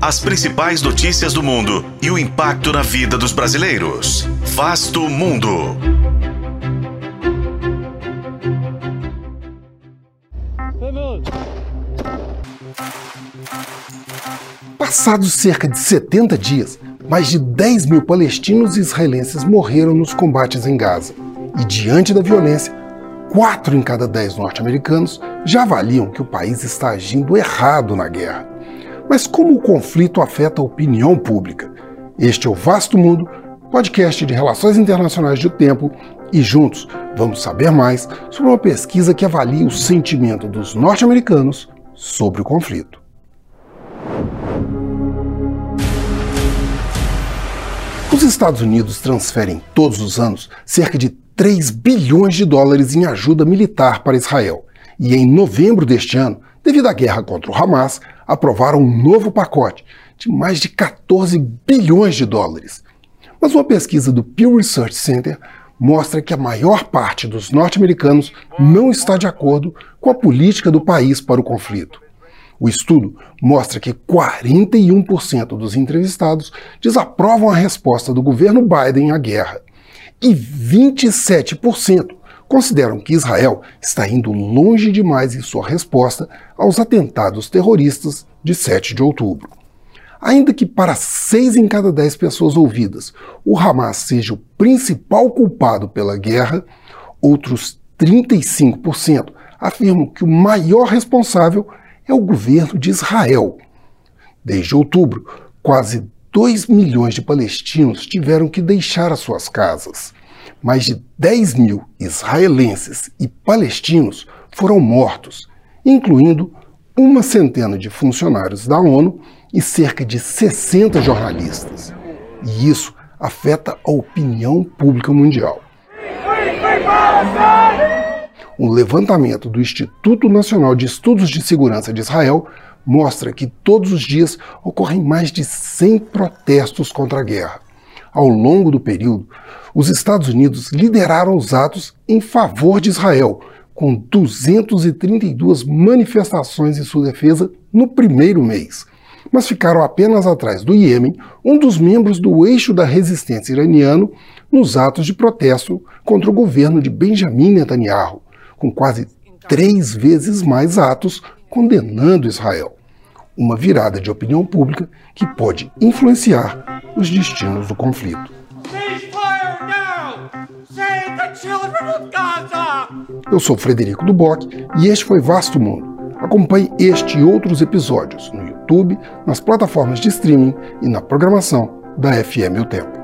As principais notícias do mundo e o impacto na vida dos brasileiros. Vasto Mundo. Passados cerca de 70 dias, mais de 10 mil palestinos e israelenses morreram nos combates em Gaza. E diante da violência, quatro em cada dez norte-americanos já avaliam que o país está agindo errado na guerra. Mas como o conflito afeta a opinião pública? Este é o Vasto Mundo, podcast de relações internacionais do tempo, e juntos vamos saber mais sobre uma pesquisa que avalia o sentimento dos norte-americanos sobre o conflito. Os Estados Unidos transferem todos os anos cerca de 3 bilhões de dólares em ajuda militar para Israel. E em novembro deste ano, devido à guerra contra o Hamas, aprovaram um novo pacote de mais de 14 bilhões de dólares. Mas uma pesquisa do Pew Research Center mostra que a maior parte dos norte-americanos não está de acordo com a política do país para o conflito. O estudo mostra que 41% dos entrevistados desaprovam a resposta do governo Biden à guerra e 27% consideram que Israel está indo longe demais em sua resposta aos atentados terroristas de 7 de outubro. Ainda que para 6 em cada 10 pessoas ouvidas o Hamas seja o principal culpado pela guerra, outros 35% afirmam que o maior responsável é o governo de Israel. Desde outubro, quase 2 milhões de palestinos tiveram que deixar as suas casas. Mais de 10 mil israelenses e palestinos foram mortos, incluindo uma centena de funcionários da ONU e cerca de 60 jornalistas. E isso afeta a opinião pública mundial. Um levantamento do Instituto Nacional de Estudos de Segurança de Israel mostra que todos os dias ocorrem mais de 100 protestos contra a guerra. Ao longo do período, os Estados Unidos lideraram os atos em favor de Israel, com 232 manifestações em sua defesa no primeiro mês. Mas ficaram apenas atrás do Iêmen, um dos membros do eixo da resistência iraniano, nos atos de protesto contra o governo de Benjamin Netanyahu com quase três vezes mais atos condenando Israel. Uma virada de opinião pública que pode influenciar os destinos do conflito. Eu sou Frederico Duboc e este foi Vasto Mundo. Acompanhe este e outros episódios no YouTube, nas plataformas de streaming e na programação da FM O Tempo.